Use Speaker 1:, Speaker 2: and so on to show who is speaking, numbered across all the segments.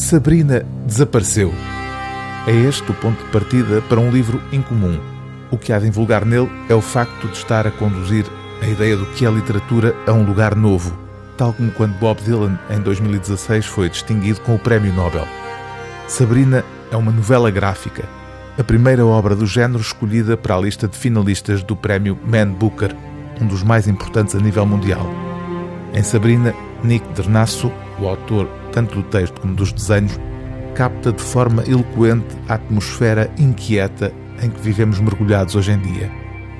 Speaker 1: Sabrina desapareceu. É este o ponto de partida para um livro incomum. O que há de invulgar nele é o facto de estar a conduzir a ideia do que é literatura a um lugar novo, tal como quando Bob Dylan, em 2016, foi distinguido com o Prémio Nobel. Sabrina é uma novela gráfica, a primeira obra do género escolhida para a lista de finalistas do Prémio Man Booker, um dos mais importantes a nível mundial. Em Sabrina, Nick Dernasso, o autor tanto do texto como dos desenhos, capta de forma eloquente a atmosfera inquieta em que vivemos mergulhados hoje em dia.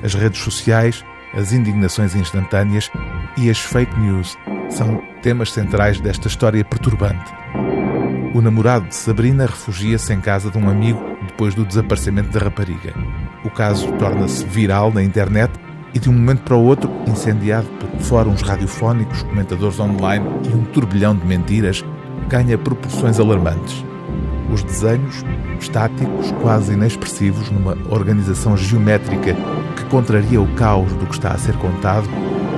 Speaker 1: As redes sociais, as indignações instantâneas e as fake news são temas centrais desta história perturbante. O namorado de Sabrina refugia-se em casa de um amigo depois do desaparecimento da rapariga. O caso torna-se viral na internet e, de um momento para o outro, incendiado por fóruns radiofónicos, comentadores online e um turbilhão de mentiras, ganha proporções alarmantes. Os desenhos, estáticos, quase inexpressivos, numa organização geométrica que contraria o caos do que está a ser contado,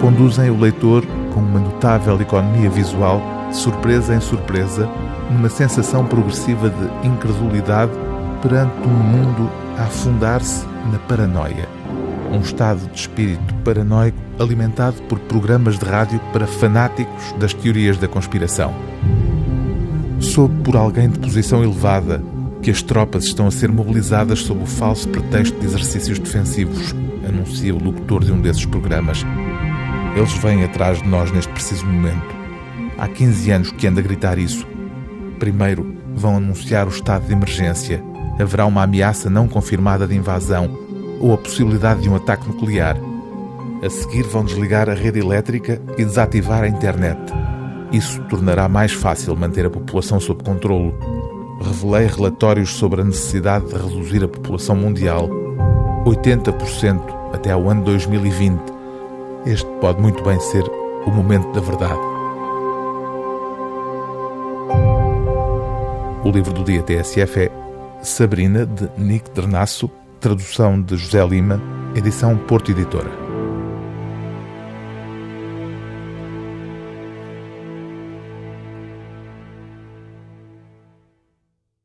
Speaker 1: conduzem o leitor, com uma notável economia visual, de surpresa em surpresa, numa sensação progressiva de incredulidade perante um mundo a afundar-se na paranoia. Um estado de espírito paranoico alimentado por programas de rádio para fanáticos das teorias da conspiração. Soube por alguém de posição elevada que as tropas estão a ser mobilizadas sob o falso pretexto de exercícios defensivos, anuncia o locutor de um desses programas. Eles vêm atrás de nós neste preciso momento. Há 15 anos que anda a gritar isso. Primeiro, vão anunciar o estado de emergência. Haverá uma ameaça não confirmada de invasão ou a possibilidade de um ataque nuclear. A seguir, vão desligar a rede elétrica e desativar a internet. Isso tornará mais fácil manter a população sob controlo. Revelei relatórios sobre a necessidade de reduzir a população mundial 80% até ao ano 2020. Este pode muito bem ser o momento da verdade. O livro do dia TSF é Sabrina, de Nick Dernasso, tradução de José Lima, edição Porto Editora.